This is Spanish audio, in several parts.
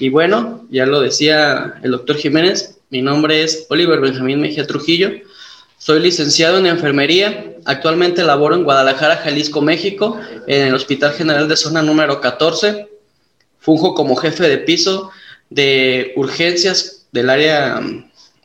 Y bueno, ya lo decía el doctor Jiménez, mi nombre es Oliver Benjamín Mejía Trujillo, soy licenciado en enfermería, actualmente laboro en Guadalajara, Jalisco, México, en el Hospital General de Zona número 14, funjo como jefe de piso de urgencias del área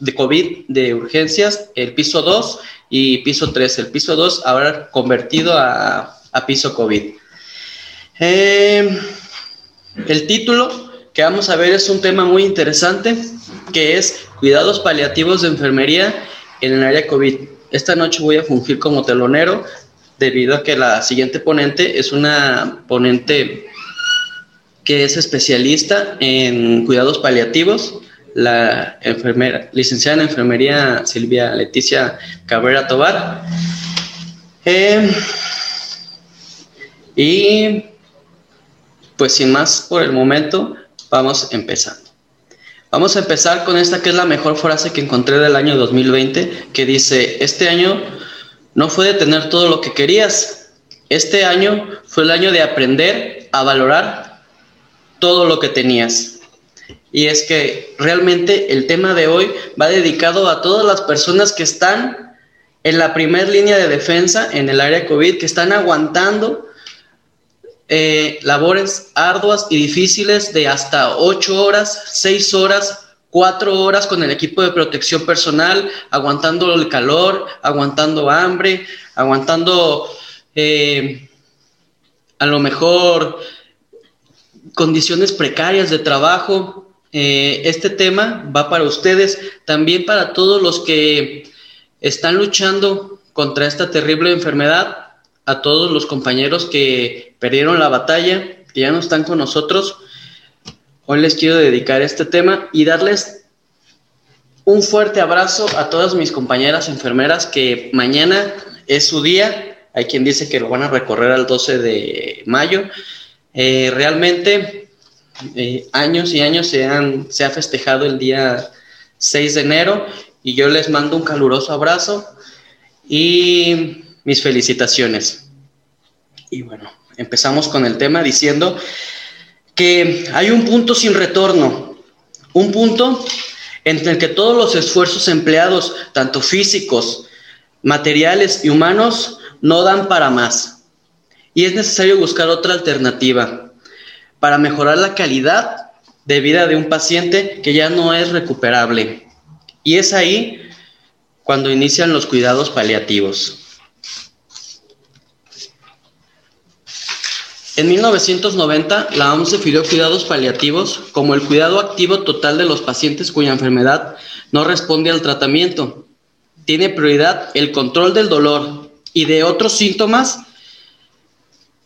de COVID de urgencias, el piso 2 y piso 3. El piso 2 ahora convertido a, piso COVID. Eh, el título que vamos a ver es un tema muy interesante, que es cuidados paliativos de enfermería en el área COVID. Esta noche voy a fungir como telonero debido a que la siguiente ponente es una ponente que es especialista en cuidados paliativos, la enfermera, licenciada en enfermería Silvia Leticia Cabrera Tobar. Eh, y pues sin más por el momento, Vamos empezando. Vamos a empezar con esta que es la mejor frase que encontré del año 2020, que dice, este año no fue de tener todo lo que querías, este año fue el año de aprender a valorar todo lo que tenías. Y es que realmente el tema de hoy va dedicado a todas las personas que están en la primera línea de defensa en el área COVID, que están aguantando eh, labores arduas y difíciles de hasta 8 horas, 6 horas, 4 horas con el equipo de protección personal, aguantando el calor, aguantando hambre, aguantando eh, a lo mejor condiciones precarias de trabajo. Eh, este tema va para ustedes, también para todos los que están luchando contra esta terrible enfermedad a todos los compañeros que perdieron la batalla, que ya no están con nosotros. Hoy les quiero dedicar este tema y darles un fuerte abrazo a todas mis compañeras enfermeras que mañana es su día. Hay quien dice que lo van a recorrer al 12 de mayo. Eh, realmente, eh, años y años se, han, se ha festejado el día 6 de enero y yo les mando un caluroso abrazo y mis felicitaciones. Y bueno, empezamos con el tema diciendo que hay un punto sin retorno, un punto en el que todos los esfuerzos empleados, tanto físicos, materiales y humanos, no dan para más. Y es necesario buscar otra alternativa para mejorar la calidad de vida de un paciente que ya no es recuperable. Y es ahí cuando inician los cuidados paliativos. En 1990, la OMS definió cuidados paliativos como el cuidado activo total de los pacientes cuya enfermedad no responde al tratamiento. Tiene prioridad el control del dolor y de otros síntomas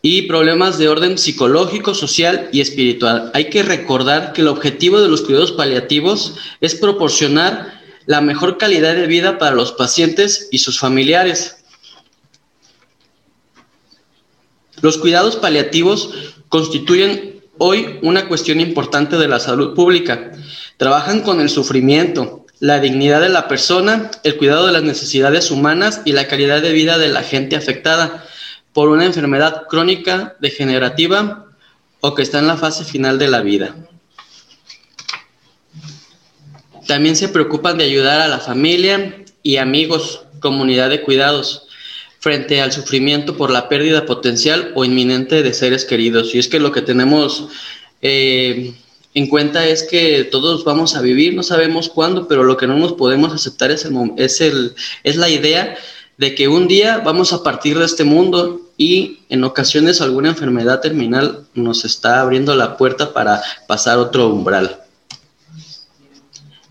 y problemas de orden psicológico, social y espiritual. Hay que recordar que el objetivo de los cuidados paliativos es proporcionar la mejor calidad de vida para los pacientes y sus familiares Los cuidados paliativos constituyen hoy una cuestión importante de la salud pública. Trabajan con el sufrimiento, la dignidad de la persona, el cuidado de las necesidades humanas y la calidad de vida de la gente afectada por una enfermedad crónica, degenerativa o que está en la fase final de la vida. También se preocupan de ayudar a la familia y amigos, comunidad de cuidados, frente al sufrimiento por la pérdida potencial o inminente de seres queridos. Y es que lo que tenemos eh, en cuenta es que todos vamos a vivir, no sabemos cuándo, pero lo que no nos podemos aceptar es, el, es, el, es la idea de que un día vamos a partir de este mundo y en ocasiones alguna enfermedad terminal nos está abriendo la puerta para pasar otro umbral.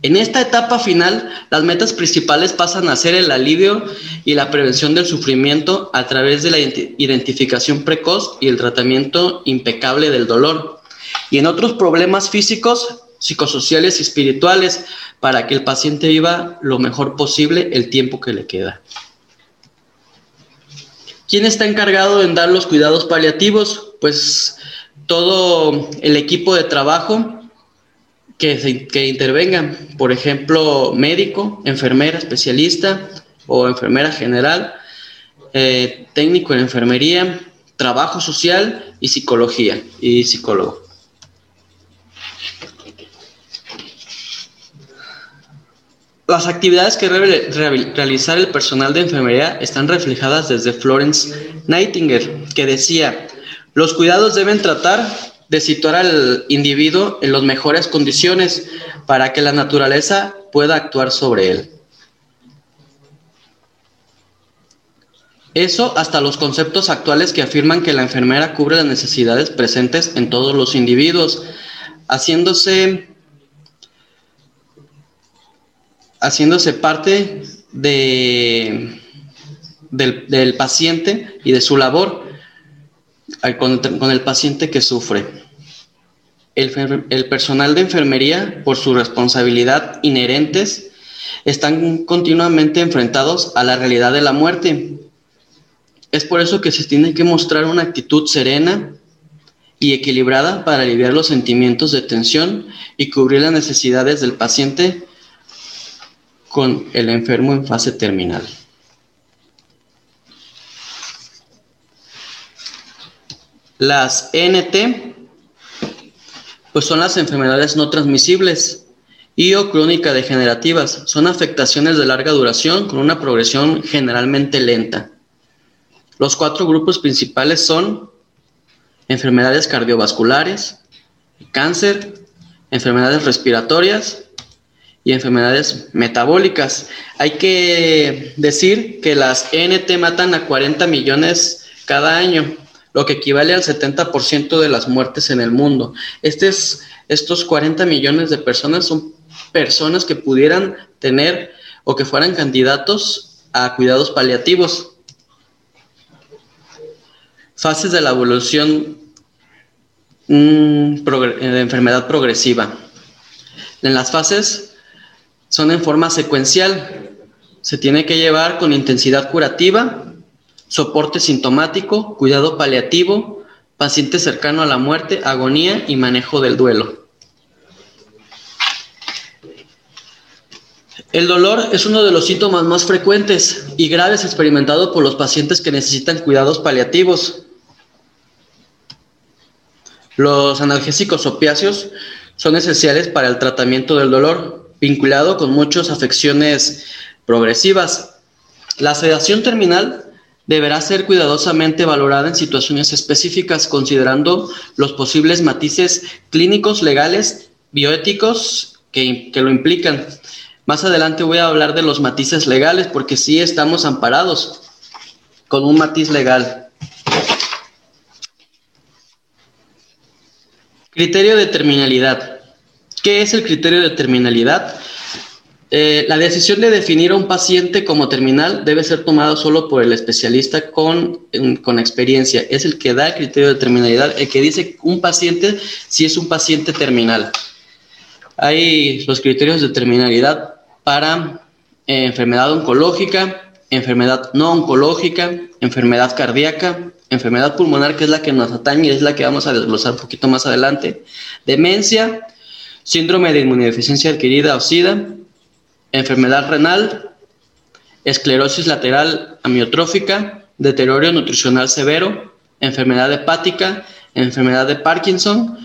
En esta etapa final, las metas principales pasan a ser el alivio y la prevención del sufrimiento a través de la identificación precoz y el tratamiento impecable del dolor. Y en otros problemas físicos, psicosociales y espirituales, para que el paciente viva lo mejor posible el tiempo que le queda. ¿Quién está encargado en dar los cuidados paliativos? Pues todo el equipo de trabajo que, que intervengan, por ejemplo, médico, enfermera especialista o enfermera general, eh, técnico en enfermería, trabajo social y psicología y psicólogo. Las actividades que debe realizar el personal de enfermería están reflejadas desde Florence Nightingale, que decía, los cuidados deben tratar de situar al individuo en las mejores condiciones para que la naturaleza pueda actuar sobre él. Eso hasta los conceptos actuales que afirman que la enfermera cubre las necesidades presentes en todos los individuos, haciéndose, haciéndose parte de, del, del paciente y de su labor con, el paciente que sufre. El, personal de enfermería, por su responsabilidad inherentes, están continuamente enfrentados a la realidad de la muerte. Es por eso que se tiene que mostrar una actitud serena y equilibrada para aliviar los sentimientos de tensión y cubrir las necesidades del paciente con el enfermo en fase terminal. Las NT, pues son las enfermedades no transmisibles y o crónica degenerativas. Son afectaciones de larga duración con una progresión generalmente lenta. Los cuatro grupos principales son enfermedades cardiovasculares, cáncer, enfermedades respiratorias y enfermedades metabólicas. Hay que decir que las NT matan a 40 millones cada año lo que equivale al 70% de las muertes en el mundo. estos 40 millones de personas son personas que pudieran tener o que fueran candidatos a cuidados paliativos. Fases de la evolución mm, de enfermedad progresiva. En las fases son en forma secuencial. Se tiene que llevar con intensidad curativa, soporte sintomático, cuidado paliativo, paciente cercano a la muerte, agonía y manejo del duelo. El dolor es uno de los síntomas más frecuentes y graves experimentados por los pacientes que necesitan cuidados paliativos. Los analgésicos opiáceos son esenciales para el tratamiento del dolor, vinculado con muchas afecciones progresivas. La sedación terminal deberá ser cuidadosamente valorada en situaciones específicas, considerando los posibles matices clínicos, legales, bioéticos que, lo implican. Más adelante voy a hablar de los matices legales, porque sí estamos amparados con un matiz legal. Criterio de terminalidad. ¿Qué es el criterio de terminalidad? Eh, la decisión de definir a un paciente como terminal debe ser tomada solo por el especialista con, con, experiencia. Es el que da el criterio de terminalidad, el que dice un paciente si es un paciente terminal. Hay los criterios de terminalidad para eh, enfermedad oncológica, enfermedad no oncológica, enfermedad cardíaca, enfermedad pulmonar, que es la que nos atañe y es la que vamos a desglosar un poquito más adelante, demencia, síndrome de inmunodeficiencia adquirida o SIDA, enfermedad renal, esclerosis lateral amiotrófica, deterioro nutricional severo, enfermedad hepática, enfermedad de Parkinson,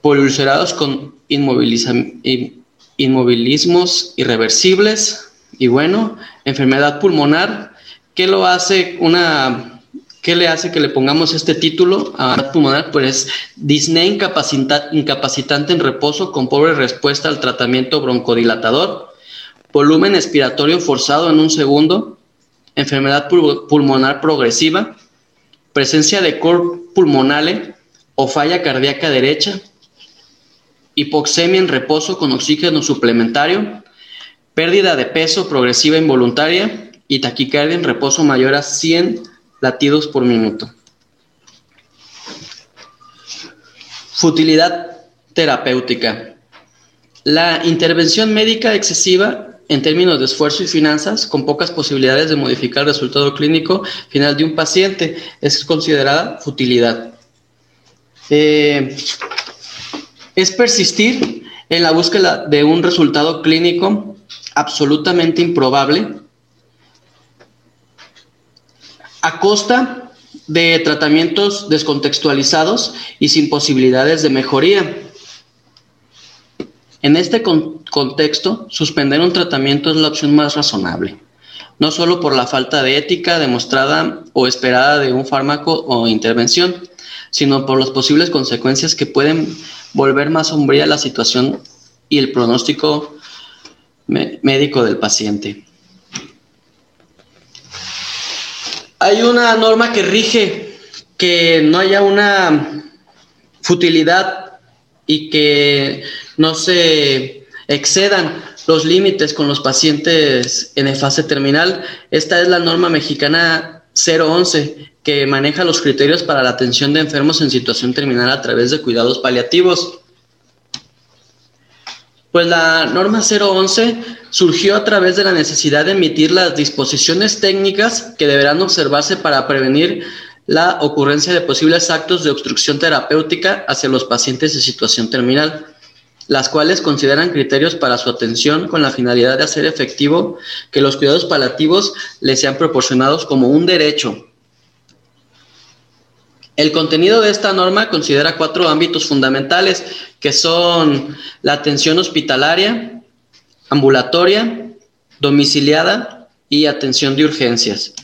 poliulcerados con inmovilismos irreversibles y bueno, enfermedad pulmonar, ¿qué lo hace una ¿Qué le hace que le pongamos este título a pulmonar? Pues disney incapacitante en reposo con pobre respuesta al tratamiento broncodilatador, volumen expiratorio forzado en un segundo, enfermedad pulmonar progresiva, presencia de cor pulmonale o falla cardíaca derecha hipoxemia en reposo con oxígeno suplementario, pérdida de peso progresiva involuntaria y taquicardia en reposo mayor a 100 latidos por minuto. Futilidad terapéutica. La intervención médica excesiva en términos de esfuerzo y finanzas, con pocas posibilidades de modificar el resultado clínico final de un paciente, es considerada futilidad. Eh, es persistir en la búsqueda de un resultado clínico absolutamente improbable a costa de tratamientos descontextualizados y sin posibilidades de mejoría. En este contexto, suspender un tratamiento es la opción más razonable, no solo por la falta de ética demostrada o esperada de un fármaco o intervención, sino por las posibles consecuencias que pueden volver más sombría la situación y el pronóstico médico del paciente. Hay una norma que rige que no haya una futilidad y que no se excedan los límites con los pacientes en fase terminal. Esta es la norma mexicana 011 que maneja los criterios para la atención de enfermos en situación terminal a través de cuidados paliativos. Pues la norma 011 surgió a través de la necesidad de emitir las disposiciones técnicas que deberán observarse para prevenir la ocurrencia de posibles actos de obstrucción terapéutica hacia los pacientes en situación terminal, las cuales consideran criterios para su atención con la finalidad de hacer efectivo que los cuidados paliativos les sean proporcionados como un derecho el contenido de esta norma considera cuatro ámbitos fundamentales, que son la atención hospitalaria, ambulatoria, domiciliada y atención de urgencias.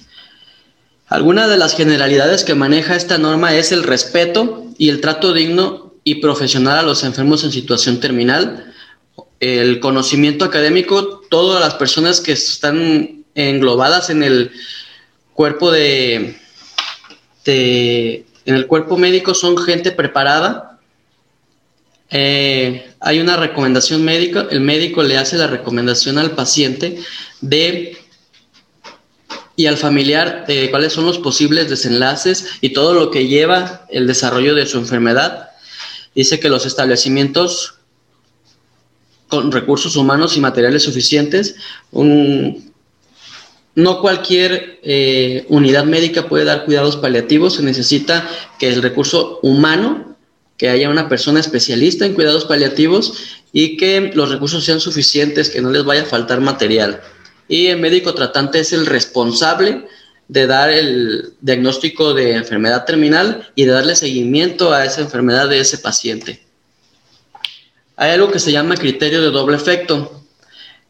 Alguna de las generalidades que maneja esta norma es el respeto y el trato digno y profesional a los enfermos en situación terminal, el conocimiento académico, todas las personas que están englobadas en el cuerpo de, de en el cuerpo médico son gente preparada. Eh, hay una recomendación médica, el médico le hace la recomendación al paciente de y al familiar de cuáles son los posibles desenlaces y todo lo que lleva el desarrollo de su enfermedad. Dice que los establecimientos con recursos humanos y materiales suficientes, un, no cualquier eh, unidad médica puede dar cuidados paliativos, se necesita que el recurso humano, que haya una persona especialista en cuidados paliativos y que los recursos sean suficientes, que no les vaya a faltar material. Y el médico tratante es el responsable de dar el diagnóstico de enfermedad terminal y de darle seguimiento a esa enfermedad de ese paciente. Hay algo que se llama criterio de doble efecto.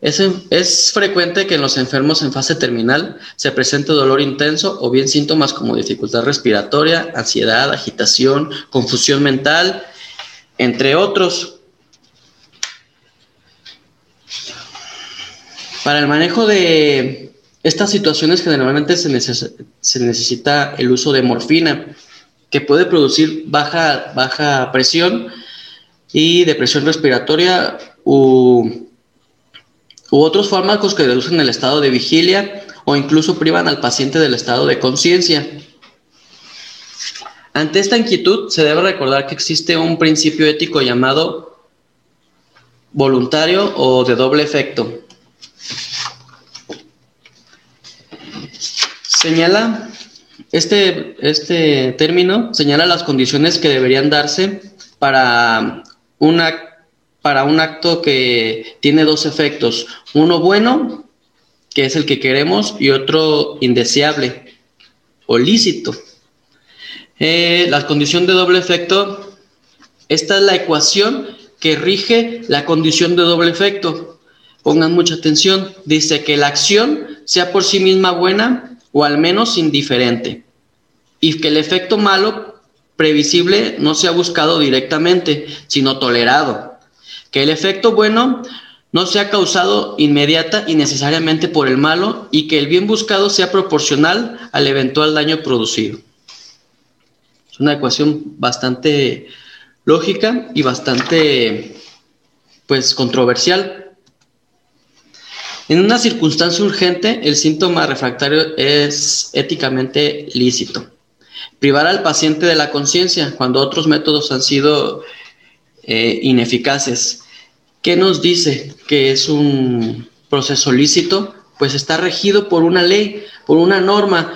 Es, frecuente que en los enfermos en fase terminal se presente dolor intenso o bien síntomas como dificultad respiratoria, ansiedad, agitación, confusión mental, entre otros. Para el manejo de estas situaciones generalmente se, necesita el uso de morfina, que puede producir baja, baja presión y depresión respiratoria u u otros fármacos que reducen el estado de vigilia o incluso privan al paciente del estado de conciencia. Ante esta inquietud se debe recordar que existe un principio ético llamado voluntario o de doble efecto. Señala, este, este término señala las condiciones que deberían darse para una para un acto que tiene dos efectos, uno bueno, que es el que queremos, y otro indeseable o lícito. Eh, la condición de doble efecto, esta es la ecuación que rige la condición de doble efecto. Pongan mucha atención, dice que la acción sea por sí misma buena o al menos indiferente, y que el efecto malo previsible no sea buscado directamente, sino tolerado que el efecto bueno no sea causado inmediata y necesariamente por el malo y que el bien buscado sea proporcional al eventual daño producido. Es una ecuación bastante lógica y bastante pues controversial. En una circunstancia urgente, el síntoma refractario es éticamente lícito. Privar al paciente de la conciencia cuando otros métodos han sido eh, ineficaces. ¿Qué nos dice que es un proceso lícito? Pues está regido por una ley, por una norma,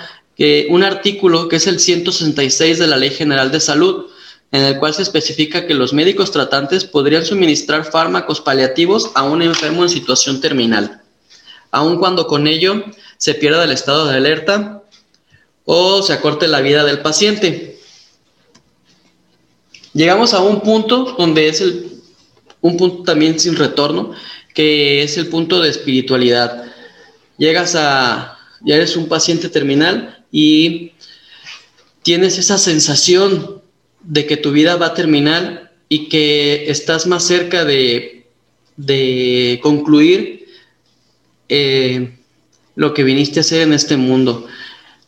un artículo que es el 166 de la Ley General de Salud, en el cual se especifica que los médicos tratantes podrían suministrar fármacos paliativos a un enfermo en situación terminal, aun cuando con ello se pierda el estado de alerta o se acorte la vida del paciente. Llegamos a un punto donde es el, un punto también sin retorno, que es el punto de espiritualidad. Llegas a, ya eres un paciente terminal y tienes esa sensación de que tu vida va a terminar y que estás más cerca de, de concluir eh, lo que viniste a hacer en este mundo.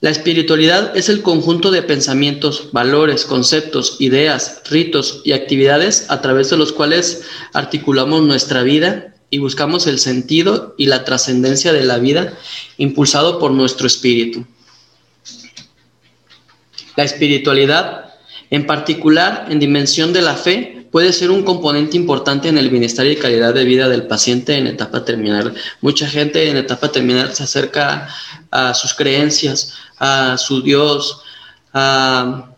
La espiritualidad es el conjunto de pensamientos, valores, conceptos, ideas, ritos y actividades a través de los cuales articulamos nuestra vida y buscamos el sentido y la trascendencia de la vida impulsado por nuestro espíritu. La espiritualidad en particular, en dimensión de la fe, puede ser un componente importante en el bienestar y calidad de vida del paciente en etapa terminal. Mucha gente en etapa terminal se acerca a sus creencias, a su Dios, a,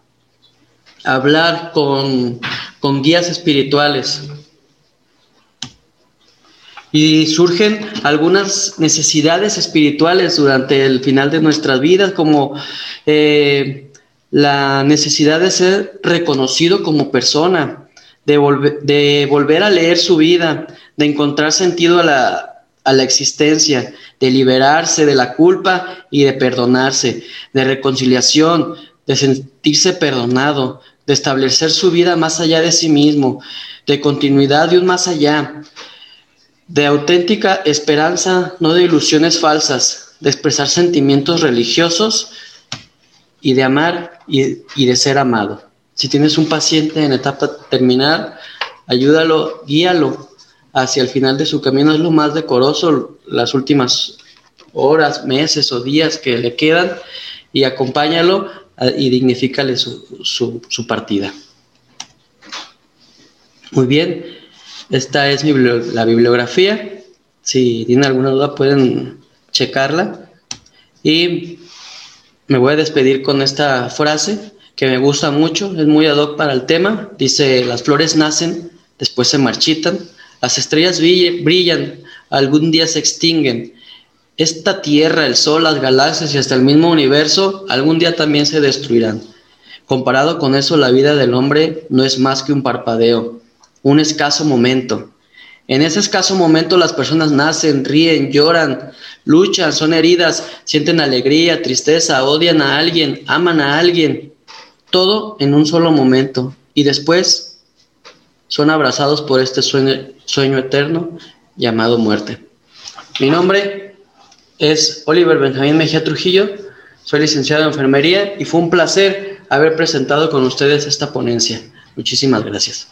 hablar con, con guías espirituales. Y surgen algunas necesidades espirituales durante el final de nuestras vidas, como eh, la necesidad de ser reconocido como persona, de, de volver a leer su vida, de encontrar sentido a la, a la existencia, de liberarse de la culpa y de perdonarse, de reconciliación, de sentirse perdonado, de establecer su vida más allá de sí mismo, de continuidad de un más allá, de auténtica esperanza, no de ilusiones falsas, de expresar sentimientos religiosos y de amar y, de ser amado. Si tienes un paciente en etapa terminal, ayúdalo, guíalo hacia el final de su camino. Es lo más decoroso las últimas horas, meses o días que le quedan y acompáñalo eh, y dignifícale su, su partida. Muy bien, esta es la bibliografía. Si tienen alguna duda pueden checarla. Y me voy a despedir con esta frase que me gusta mucho, es muy ad hoc para el tema. Dice, las flores nacen, después se marchitan, las estrellas brillan, algún día se extinguen. Esta tierra, el sol, las galaxias y hasta el mismo universo algún día también se destruirán. Comparado con eso, la vida del hombre no es más que un parpadeo, un escaso momento. En ese escaso momento las personas nacen, ríen, lloran, luchan, son heridas, sienten alegría, tristeza, odian a alguien, aman a alguien, todo en un solo momento. Y después son abrazados por este sueño, sueño eterno llamado muerte. Mi nombre es Oliver Benjamín Mejía Trujillo, soy licenciado en enfermería y fue un placer haber presentado con ustedes esta ponencia. Muchísimas gracias.